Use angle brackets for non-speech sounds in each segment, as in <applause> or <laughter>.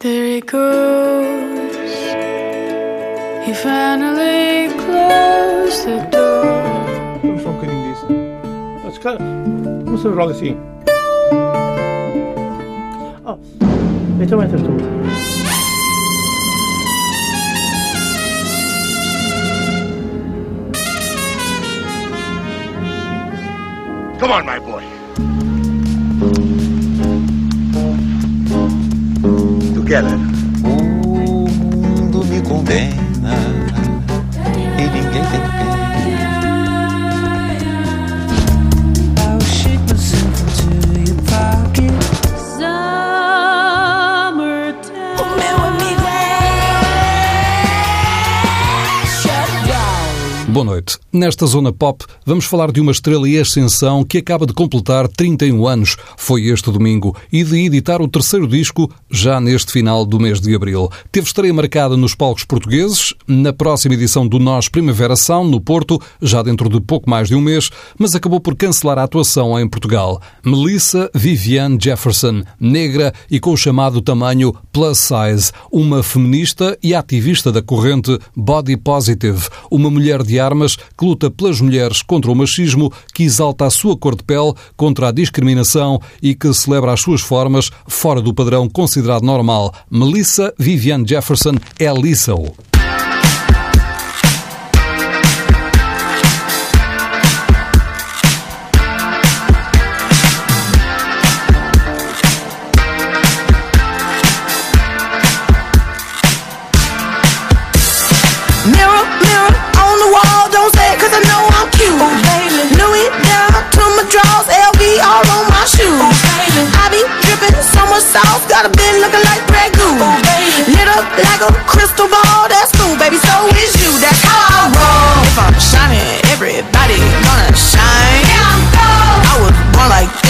There it goes. He finally closed the door. I'm fucking this. That's good. What's the wrong thing? Oh, it's a winter. Come on, my boy. Keller. Né? O mundo me condena e ninguém tem pena. Boa noite. Nesta zona pop, vamos falar de uma estrela e ascensão que acaba de completar 31 anos, foi este domingo, e de editar o terceiro disco já neste final do mês de abril. Teve estreia marcada nos palcos portugueses, na próxima edição do Nós Primavera São, no Porto, já dentro de pouco mais de um mês, mas acabou por cancelar a atuação em Portugal. Melissa Viviane Jefferson, negra e com o chamado tamanho plus size, uma feminista e ativista da corrente body positive, uma mulher de armas que luta pelas mulheres contra o machismo, que exalta a sua cor de pele contra a discriminação e que celebra as suas formas fora do padrão considerado normal. Melissa Vivian Jefferson é Lissau.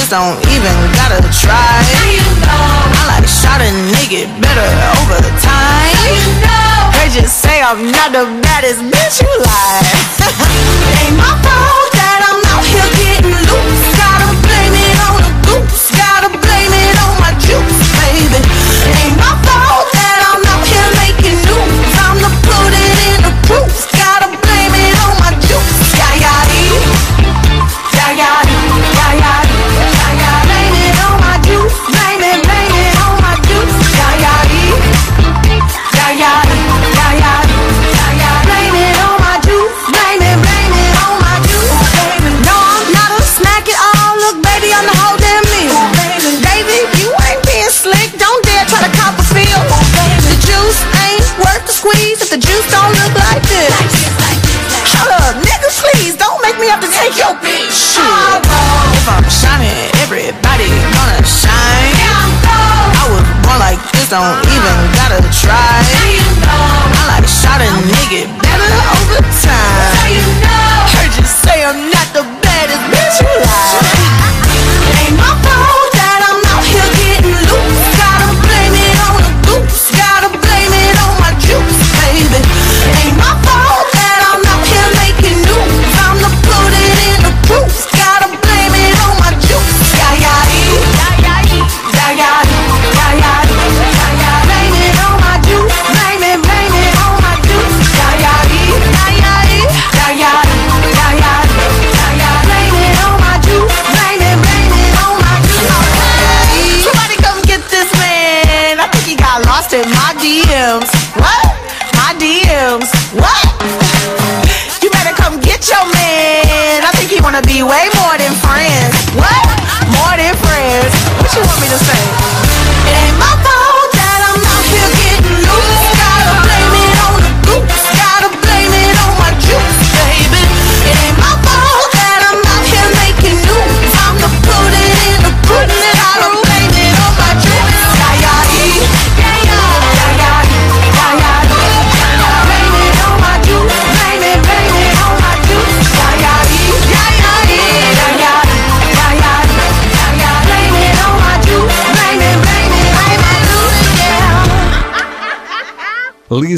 don't even gotta try. You know. I like to shot a nigga better over time. You know. They just say I'm not the baddest bitch you like. <laughs> Ain't my fault that I'm out here getting loose. Gotta blame it on the goose. Gotta blame it on my juice, baby. Ain't don't gonna be way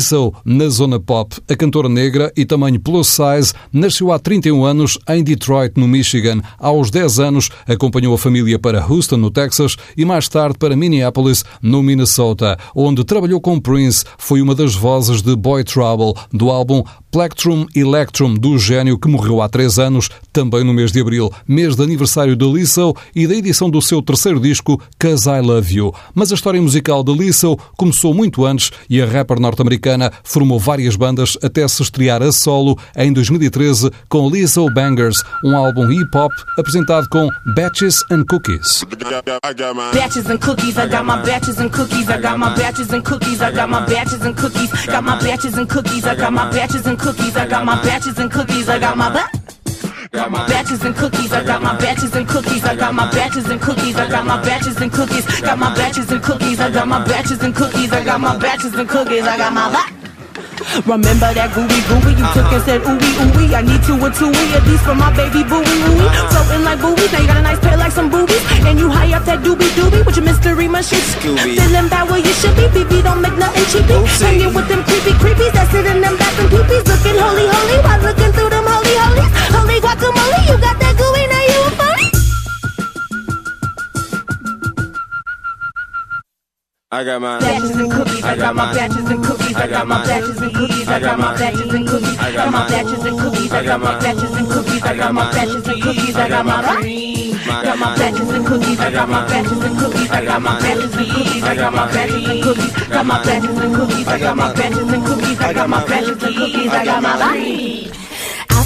Lizzo na zona pop. A cantora negra e tamanho plus size nasceu há 31 anos em Detroit, no Michigan. Aos 10 anos acompanhou a família para Houston, no Texas, e mais tarde para Minneapolis, no Minnesota, onde trabalhou com Prince. Foi uma das vozes de Boy Trouble, do álbum Plectrum Electrum, do gênio que morreu há 3 anos, também no mês de abril, mês de aniversário de Lizzo e da edição do seu terceiro disco, Cause I Love You. Mas a história musical de Lizzo começou muito antes e a rapper norte-americana formou várias bandas até se estrear a solo em 2013 com Lizzo Bangers, um álbum hip-hop apresentado com Batches and Cookies. Batches and cookies, I got my batches and cookies, I got my batches and cookies, I got my batches and cookies, got my batches and cookies, I got my batches and cookies, I got my batches and cookies, I got my Got my batches and cookies, I got my batches and cookies, I got my batches and cookies, I got my batches and cookies, I got my batches and cookies, I got my batches and cookies, I got my batches and cookies, I got my Remember that gooey gooey you took and said ooey ooey I need two or two at least for my baby booey ooey Floating like buoys, now you got a nice pair like some boobies. And you high up that doobie doobie with your mystery machine. Scooby. Feeling bad where you should be, BB don't make nothing cheapy. Hanging with them creepy creepies that sit in them bathroom peepees. Looking holy holy while looking through them holy holies. Holy guacamole, you got that gooey, now you I got my batches and cookies. I got my batches and cookies. I got my batches and cookies. I got my batches and cookies. I got my batches and cookies. I got my batches and cookies. I got my batches and cookies. I got my batches and cookies, I got my batches and cookies. I got my batches and cookies. I got my batches and cookies. I got my batches and cookies. I got my batches and cookies. I got my batches and cookies. I got my batches and cookies. I got my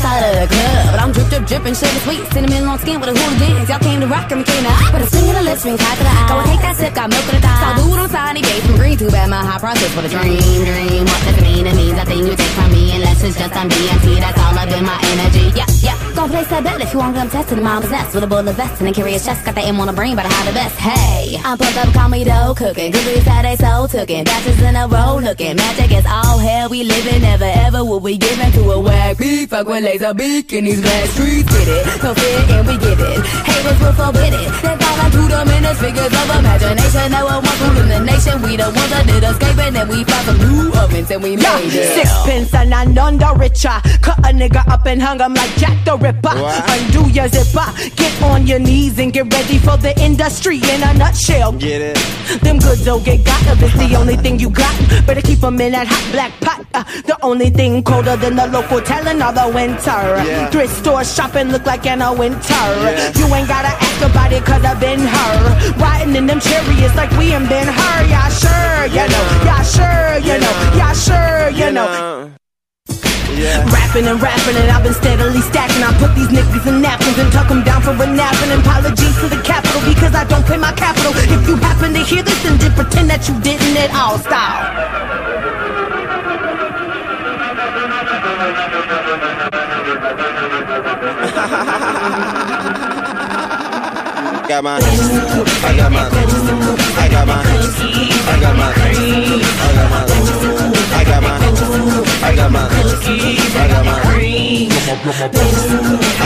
Outside of the club, but I'm drip, drip, dripping, sugar sweet. Cinnamon on skin with a hooligans. Y'all came to rock and came to Put a swing in the lips, ring tied to the eye. Go and take that sip, got milk in the thigh. Saw dude on side, he gave some green. Too bad my high process for the dream, dream. What does it mean? It means thing you take from me, unless it's just on DMT. That's all up in my energy. Yeah, yeah. Gon' place that bet if you want to come test to the mom's nest with a bullet vest and a curious chest. Got the M on the brain, but I have the best. Hey, I'm pumped up, call me dough cooking. Cookies that they so cooking. Batches in a row looking. Magic is all hell we living. Never ever will we give in to a whack beat. Fuck with laser beak in these black streets. Get it, no fear and we give it. Haters will forbid it. Then fall into the minutes, figures of imagination. Now I want ruling the nation. We the ones that did escaping and we found some new ovens and we Yeah, made it. sixpence and I'm none the richer. Cut a nigga up and hung him like Jack the Ripper. Undo your zipper. Get on your knees and get ready for the industry in a nutshell. Get it? Them goods don't get got if it's the only thing you got. Better keep 'em in that hot black pot. Uh, the only thing colder than the local telling all the winter. Yeah. Thrift store shopping look like in a winter. Yeah. You ain't gotta ask about it cause I've been her. Riding in them chariots like we ain't been her. Yeah, sure, you know. Yeah, sure, you know. Yeah, sure, you know. Yeah. Rapping and rapping and I've been steadily stacking. I put these niggas in napkins and tuck them down for a nap. And apologies to the capital because I don't pay my capital. If you happen to hear this, then just pretend that you didn't at all. Style. <laughs> Got my I got my I got my I got my I got my I got my I got my I got my I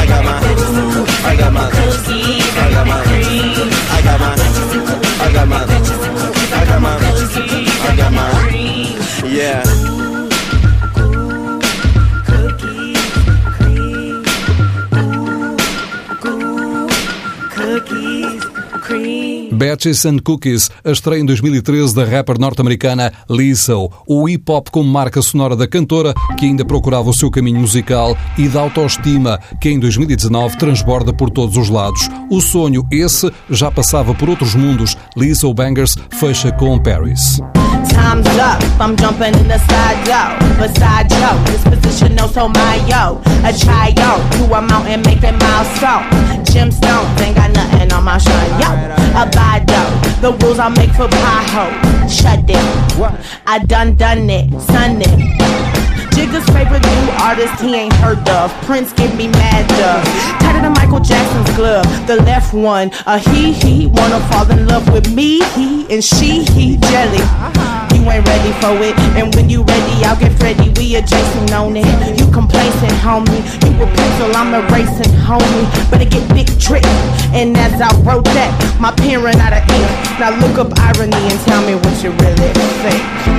got my I got my I got my I got my I got my I got my I got my Yeah Cookies, cream. Batches and Cookies, a estreia em 2013 da rapper norte-americana Lizzo. O hip-hop como marca sonora da cantora, que ainda procurava o seu caminho musical, e da autoestima, que em 2019 transborda por todos os lados. O sonho, esse, já passava por outros mundos. Lizzo Bangers fecha com Paris. Time's up, I'm jumping in the side yo. Beside yo, this position no so my yo. A try yo, to a mountain making milestone. Gemstones ain't got nothing on my shine yo. Abide though, the rules I make for Pie Shut it, I done done it, son it. Jigga's favorite new artist he ain't heard of. Prince give me mad dove. Tighter than Michael Jackson's glove. The left one, a he he wanna fall in love with me he and she he jelly. Uh-huh. Ain't ready for it, and when you ready, I'll get ready. We adjacent on it. You complacent, homie. You a pencil, I'm erasing, homie. Better get big trick. And as I wrote that, my ran out of ink. Now look up irony and tell me what you really think.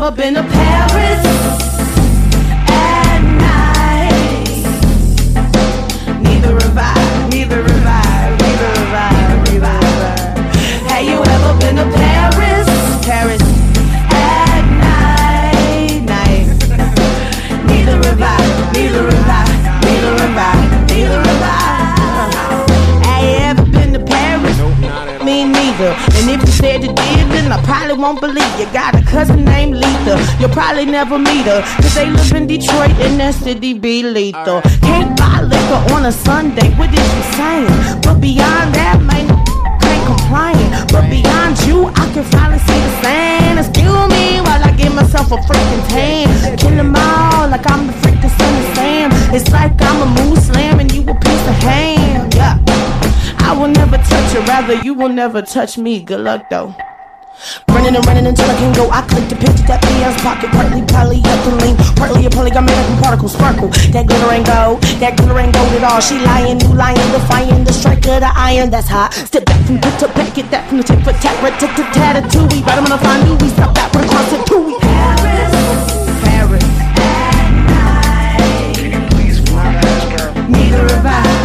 You been to Paris? Won't believe you. Got a cousin named Letha. You'll probably never meet her. Cause they live in Detroit and that city be lethal. Can't buy liquor on a Sunday. What is you saying? But beyond that, man, can't complain. But beyond you, I can finally see the sand. Excuse me while I give myself a freaking tan. Kill them all like I'm the freaking son of Sam. It's like I'm a Muslim and you a piece of ham. Yeah. I will never touch you, rather you will never touch me. Good luck though. Running and running until I can go. I click the picture that PL's pocket, partly polyethylene, partly a polygomeric particle sparkle. That glitter ain't gold, that glitter ain't gold at all. She lying, you lying, defying the strike of the iron. That's hot. Step back from the to back, get that from the tip for tat, rat, tat, tat, tattoo. Right, I'm gonna find you. We stop back for the concert too. We Paris, Paris. Neither have I, neither have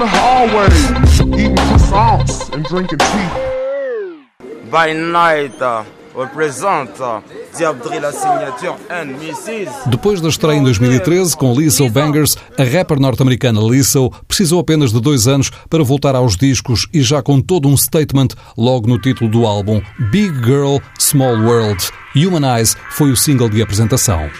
the hallway, eating croissants and drinking tea. By night, uh, represent uh, signature and Mrs. Depois da estreia em 2013 com Lizzo Bangers, a rapper norte-americana Lizzo precisou apenas de dois anos para voltar aos discos e já com todo um statement logo no título do álbum Big Girl, Small World. Humanize foi o single de apresentação.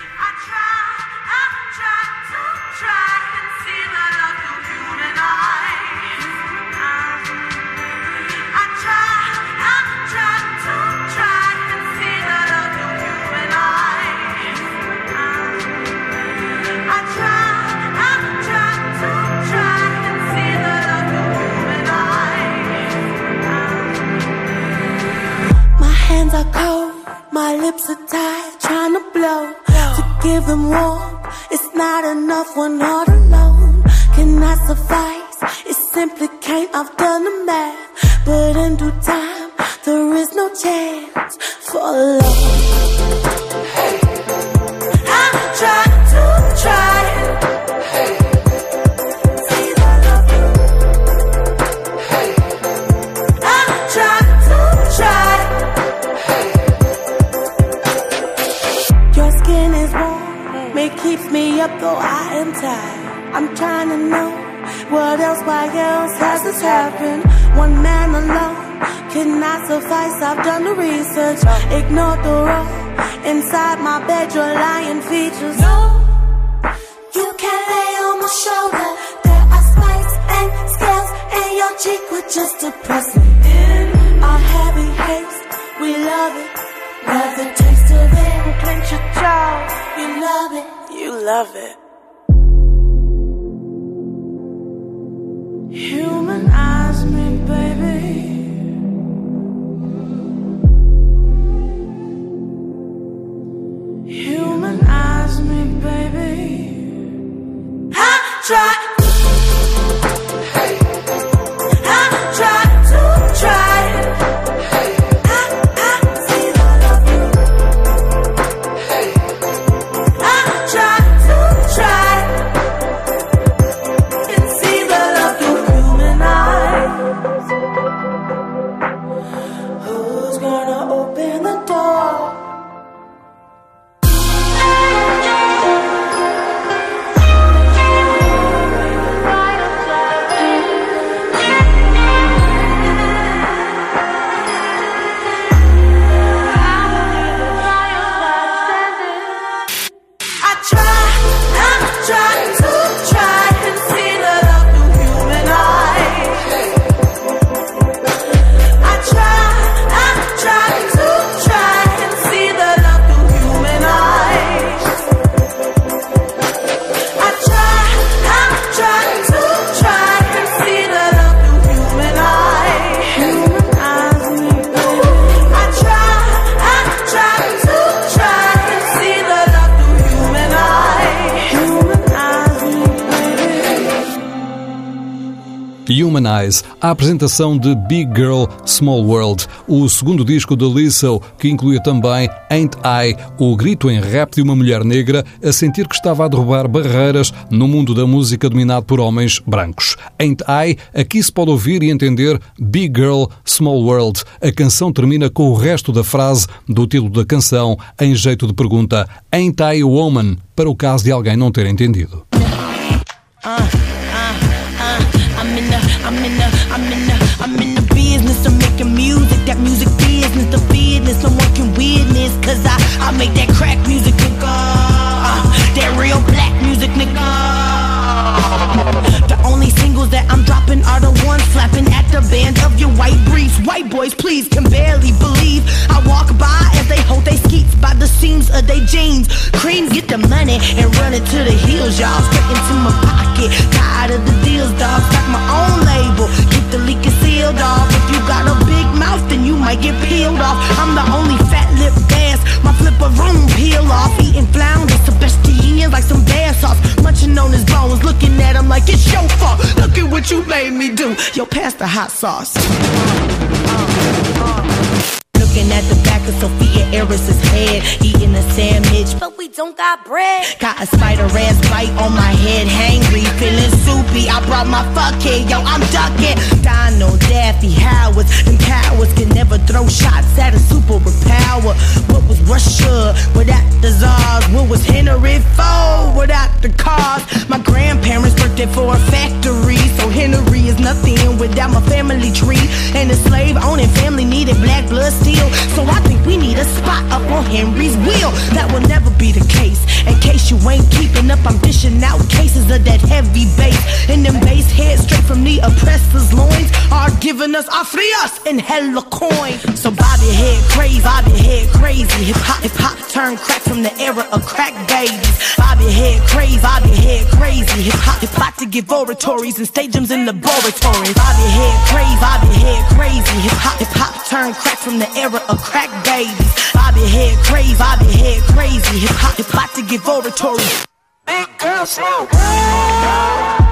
Not enough when all alone cannot suffice. It simply can't. I've done the math, but in due time there is no chance for love. Up though I am tired. I'm trying to know what else, why else has this happened? One man alone cannot suffice. I've done the research, ignored the raw. Inside my bed, your lying features. No, you can't lay on my shoulder. There are spikes and scales, and your cheek would just depress me. In our heavy haste, we love it. Love the taste of it clench your jaw. You love it, love it. Humanize me, Human Eyes, a apresentação de Big Girl Small World, o segundo disco de Lizzo, que incluía também Ain't I, o grito em rap de uma mulher negra a sentir que estava a derrubar barreiras no mundo da música dominado por homens brancos. Ain't I, aqui se pode ouvir e entender Big Girl Small World. A canção termina com o resto da frase do título da canção em jeito de pergunta Ain't I a Woman? para o caso de alguém não ter entendido. Uh, I'm in the, I'm in the, I'm in the, business of making music. That music business, the business, no one can. Cause I, I make that crack music, nigga. Uh, that real black music, nigga. That I'm dropping are the ones flapping at the band of your white briefs. White boys, please, can barely believe. I walk by as they hold their skeets by the seams of their jeans. Cream, get the money and run it to the heels, y'all. Straight into my pocket. Tired of the deals, dog. Start my own label. Keep the leak sealed off. If you got a might get peeled off. I'm the only fat lip dance. My flipper room peel off. Eating flounders, Sebastian like some bear sauce. Munching on his bones, looking at him like it's your fault. Look at what you made me do. Yo, pass the hot sauce. Looking at the back of Sophia Eris's head, eating a sandwich, but we don't got bread. Got a spider ass bite on my head, hangry, feeling soupy. I brought my fuck here, yo, I'm ducking. Donald, Daffy, Howards, them cowards can never throw shots at a super power. What was Russia without the czars? What was Henry Ford without the cars? My grandparents worked it for a factory, so Henry is nothing without my family tree. And the slave owning family needed black blood still. So I think we need a spot up on Henry's wheel. That will never be the case. In case you ain't keeping up, I'm dishing out cases of that heavy bass. And them bass heads straight from the oppressor's loins are giving us our frias and hella coin. So Bobby head crazy, Bobby head crazy. Hip hop, hip hop turn crack from the era of crack babies. Bobby head crazy, Bobby head crazy. Hip hop, hip hop to give oratories and stadiums and laboratories. Bobby head crazy, Bobby head crazy. Hip hop, hip hop turn crack from the era of crack babies. Bobby head crazy, Bobby head crazy. Hip hop, hip hop to give oratory. Big girl, slow.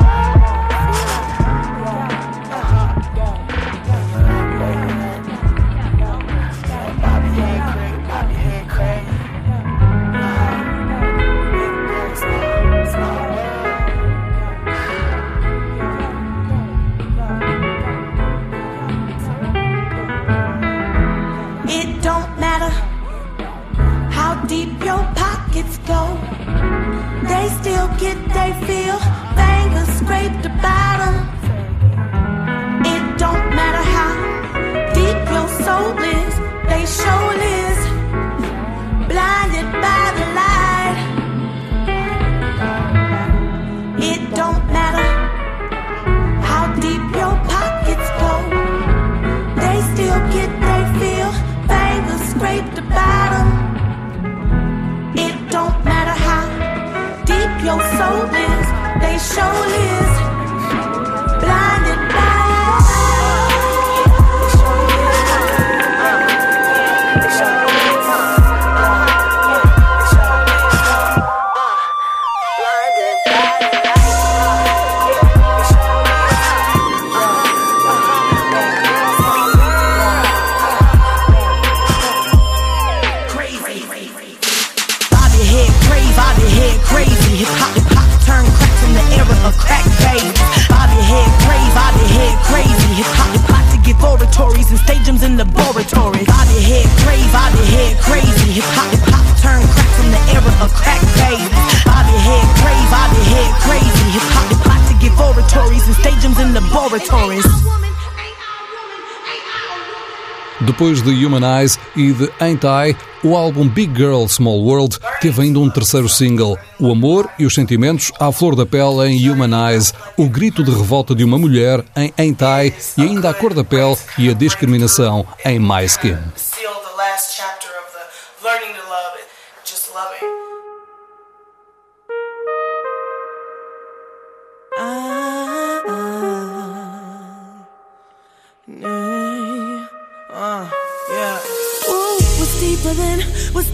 Depois de Human Eyes e de Ain't I, o álbum Big Girl Small World teve ainda um terceiro single, o amor e os sentimentos à flor da pele em Human Eyes, o grito de revolta de uma mulher em Ain't I e ainda a cor da pele e a discriminação em My Skin.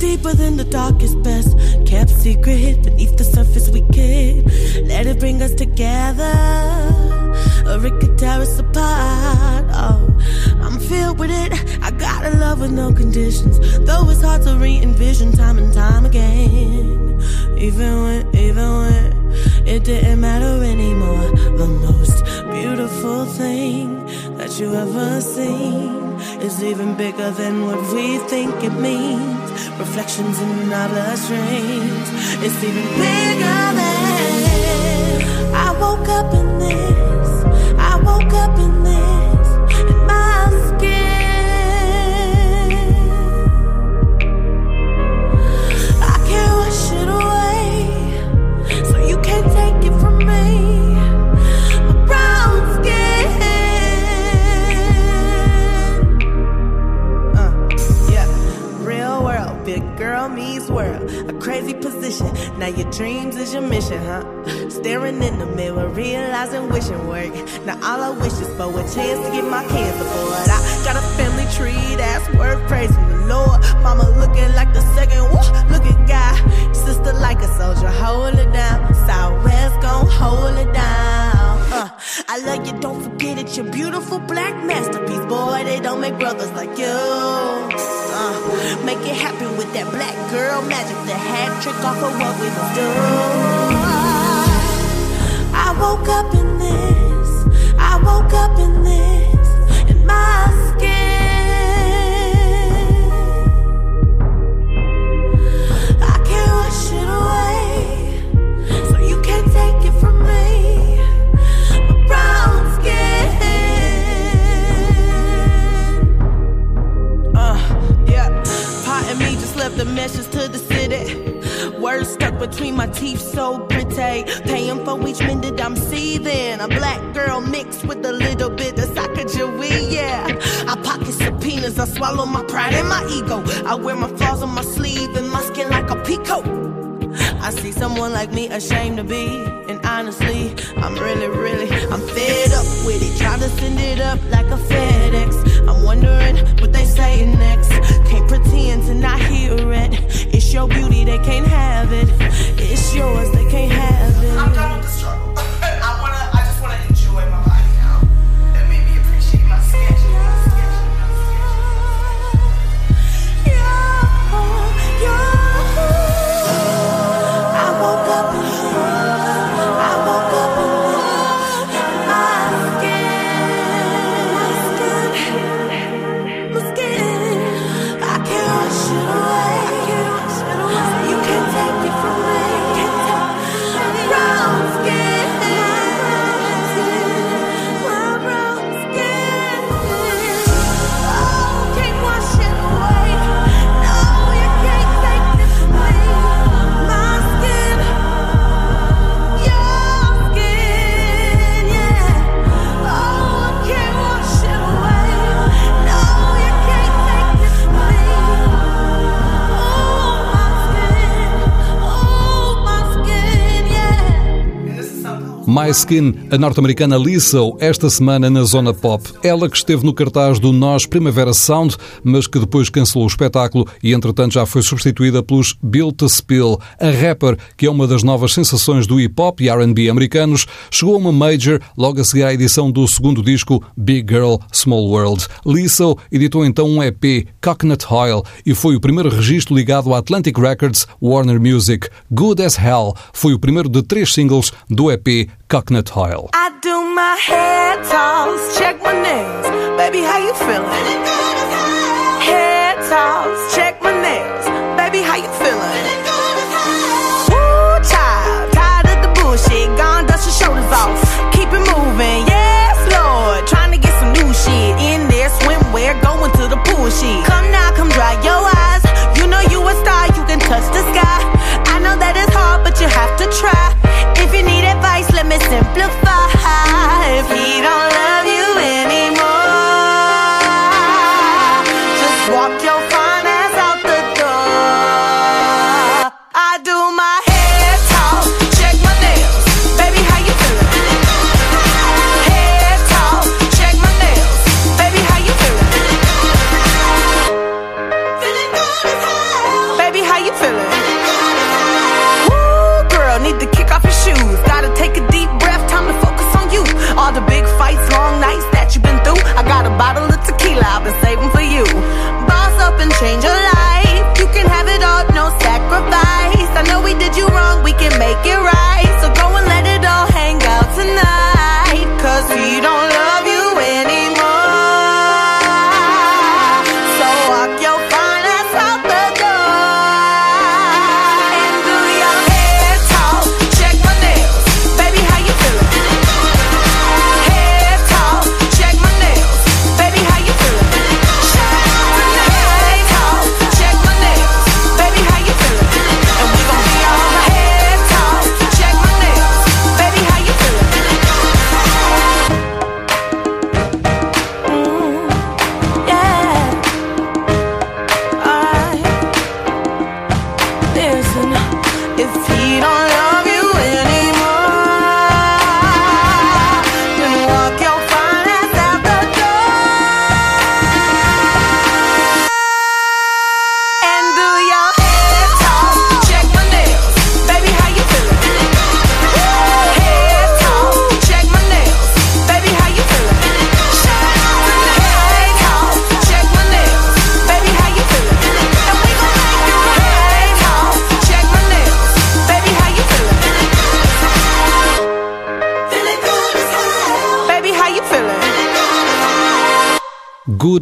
Deeper than the darkest best kept secret beneath the surface we could let it bring us together. or it could tear us apart. Oh, I'm filled with it. I gotta love with no conditions. Though it's hard to re envision time and time again. Even when, even when it didn't matter anymore. The most beautiful thing that you ever seen is even bigger than what we think it means. Reflections in our bloodstreams. It's even bigger than I woke up in this. I woke up in this. World. A crazy position. Now your dreams is your mission, huh? Staring in the mirror, realizing wishing work. Now all I wish is for a chance to get my kids aboard. I got a family tree that's worth praising the Lord. Mama looking like the second, woo, looking guy. Sister like a soldier, hold it down. Southwest gon' hold it down. Uh, I love you, don't forget it. Your beautiful black masterpiece, boy. They don't make brothers like you. Uh, make it happen with that black girl magic, the hat trick off of what we must do. Skin, a norte-americana Lizzo, esta semana na Zona Pop. Ela que esteve no cartaz do Nós Primavera Sound, mas que depois cancelou o espetáculo e entretanto já foi substituída pelos Built to Spill. A rapper, que é uma das novas sensações do hip-hop e R&B americanos, chegou a uma major logo a seguir à edição do segundo disco Big Girl, Small World. Lizzo editou então um EP, Coconut Oil, e foi o primeiro registro ligado à Atlantic Records Warner Music. Good as Hell foi o primeiro de três singles do EP I do my hair toss, check my nails. Baby, how you feeling?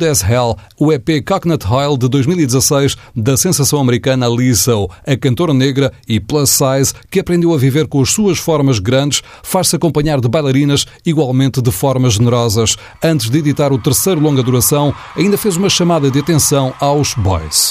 Good as Hell, o EP Coconut Oil de 2016 da sensação americana Lizzo, a cantora negra e plus size que aprendeu a viver com as suas formas grandes, faz-se acompanhar de bailarinas igualmente de formas generosas. Antes de editar o terceiro longa duração, ainda fez uma chamada de atenção aos boys.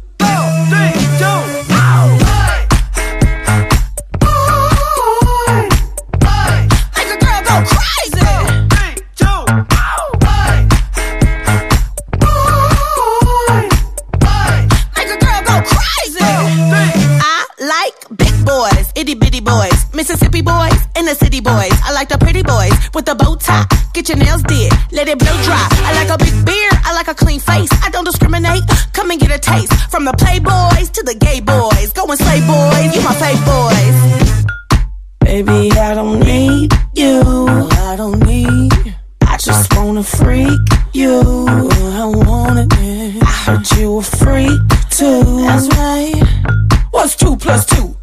Make a girl go crazy. Make a girl go crazy. I like big boys, itty bitty boys, Mississippi boys, and the city boys. I like the pretty boys with the bow tie. Get your nails did, let it blow dry. I like a big beard, I like a clean face. I don't discriminate. Come and get a taste from the playboys to the gay boys. Go and slay boys, you my fave boys. Baby, I don't need you. I don't need. I just wanna freak you. I want it. I heard you a freak too. That's right. What's two plus two?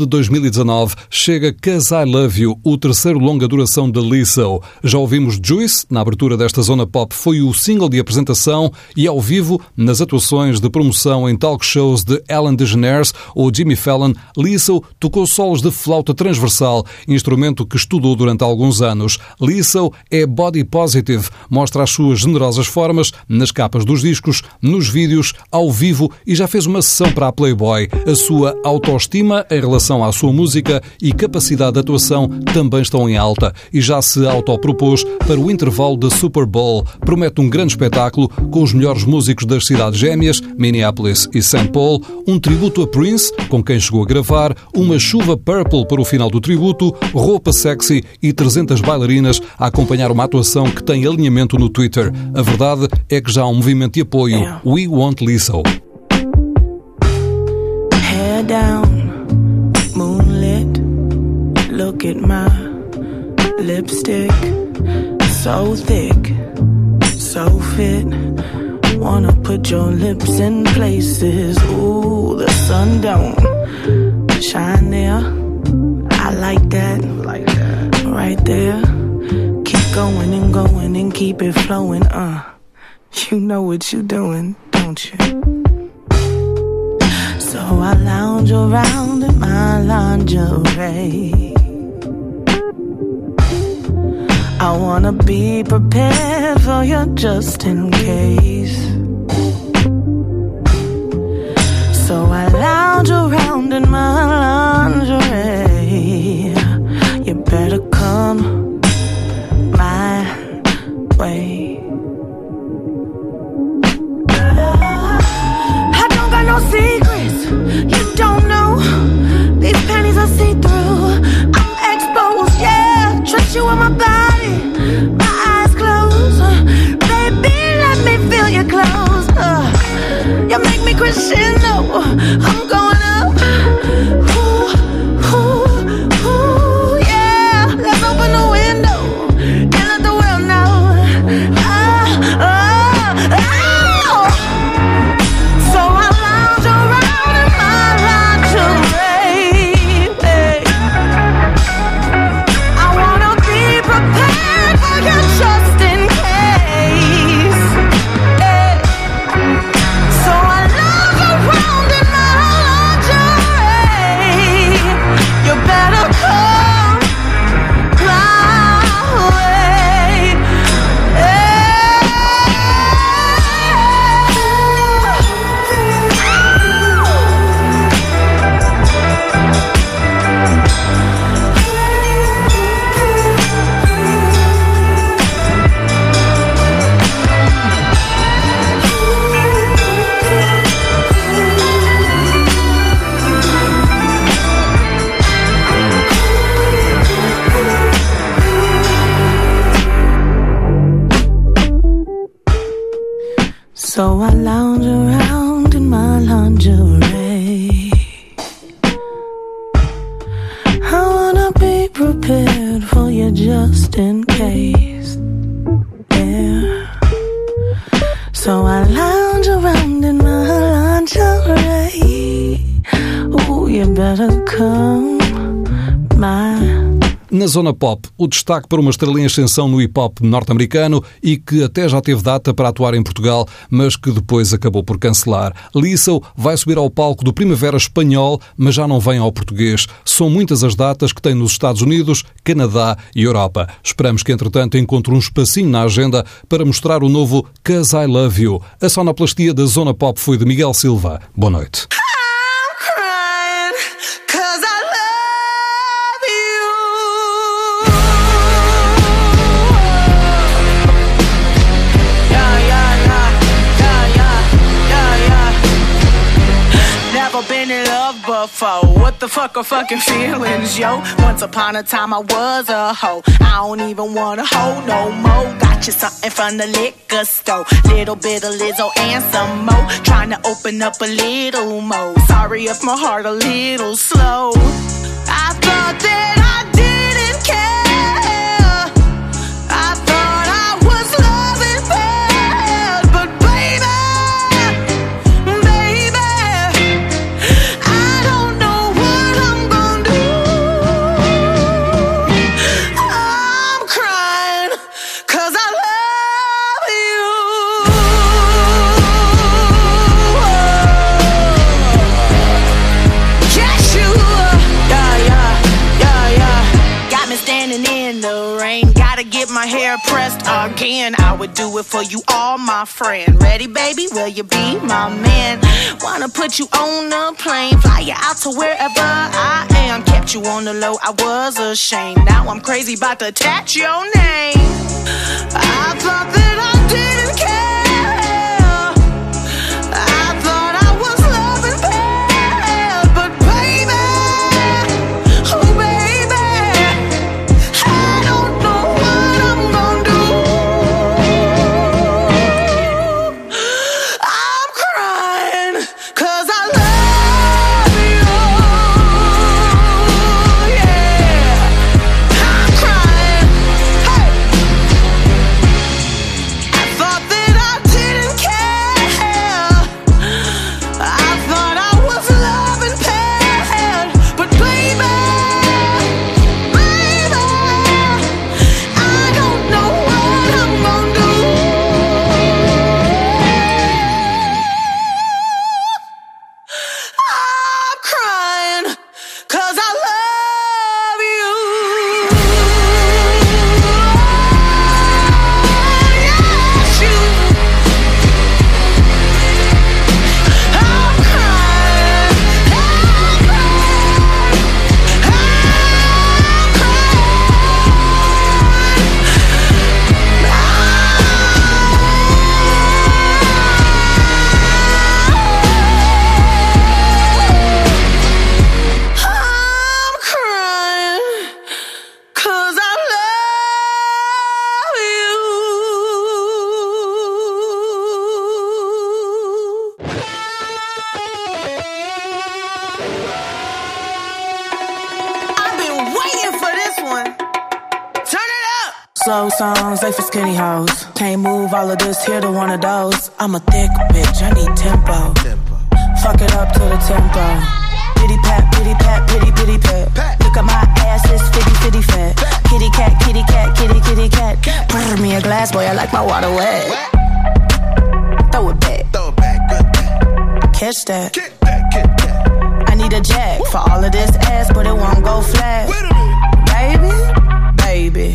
De 2019 chega Cause I Love You, o terceiro longa duração de Lizzo. Já ouvimos Juice, na abertura desta zona pop, foi o single de apresentação e ao vivo, nas atuações de promoção em talk shows de Ellen DeGeneres ou Jimmy Fallon, Lizzo tocou solos de flauta transversal, instrumento que estudou durante alguns anos. Lizzo é body positive, mostra as suas generosas formas nas capas dos discos, nos vídeos, ao vivo e já fez uma sessão para a Playboy. A sua autoestima em relação à sua música e capacidade de atuação também estão em alta e já se autopropôs para o intervalo da Super Bowl. Promete um grande espetáculo com os melhores músicos das cidades gêmeas, Minneapolis e St. Paul, um tributo a Prince, com quem chegou a gravar, uma chuva purple para o final do tributo, roupa sexy e 300 bailarinas a acompanhar uma atuação que tem alinhamento no Twitter. A verdade é que já há um movimento de apoio. We Want Lizzo. Hair down, Look at my lipstick. So thick, so fit. Wanna put your lips in places. Ooh, the sun don't shine there. I like that. Like that. Right there. Keep going and going and keep it flowing. Uh, you know what you're doing, don't you? So I lounge around in my lingerie. I wanna be prepared for you just in case. So I lounge around in my lingerie. You better come my way. I don't got no secrets. So I lounge around zona pop, o destaque para uma estrela em ascensão no hip-hop norte-americano e que até já teve data para atuar em Portugal, mas que depois acabou por cancelar. Lizzo vai subir ao palco do Primavera Espanhol, mas já não vem ao português. São muitas as datas que tem nos Estados Unidos, Canadá e Europa. Esperamos que, entretanto, encontre um espacinho na agenda para mostrar o novo Cause I Love You. A sonoplastia da zona pop foi de Miguel Silva. Boa noite. What the fuck are fucking feelings, yo? Once upon a time I was a hoe. I don't even wanna hoe no more. Got you something from the liquor store. Little bit of Lizzo and some more. Trying to open up a little more. Sorry if my heart a little slow. I thought that I would do it for you, all my friend. Ready, baby? Will you be my man? Wanna put you on a plane, fly you out to wherever I am. Kept you on the low, I was ashamed. Now I'm crazy about to attach your name. I thought that I didn't care. Slow songs, they for skinny hoes. Can't move all of this here to one of those. I'm a thick bitch, I need tempo. Fuck it up to the tempo. Pity pat, pity pat, pity pity pat. Look at my ass, it's fitty fitty fat. Kitty cat, kitty cat, kitty kitty cat. Pour me a glass, boy, I like my water wet. Throw it back. Throw it back, good Catch that. I need a jack for all of this ass, but it won't go flat. Baby, baby,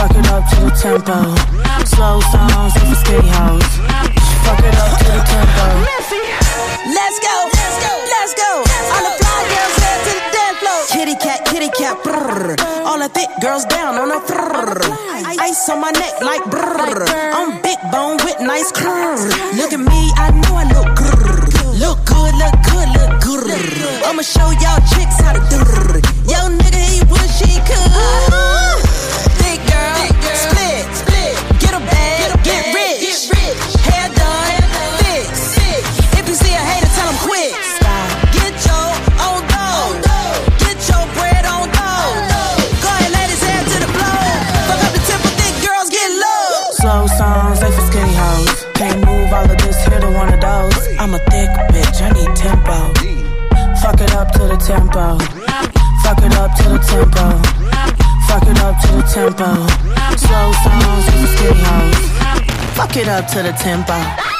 Fuck it up to the tempo. Slow songs for skinny hoes. Fuck it up to the tempo. Let's go, let's go, let's go. All the fly girls head to the dance floor. Kitty cat, kitty cat. All the thick girls down on the brrr. Ice on my neck like brrr. I'm big bone with nice curves. Look at me, I know I look grrr. Look good, look good, look good. I'ma show y'all chicks how to do. Yo, nigga, he wish he could. Tempo. Fuck it up to the tempo. Fuck it up to the tempo. Slow songs, skinny hoes. Fuck it up to the tempo.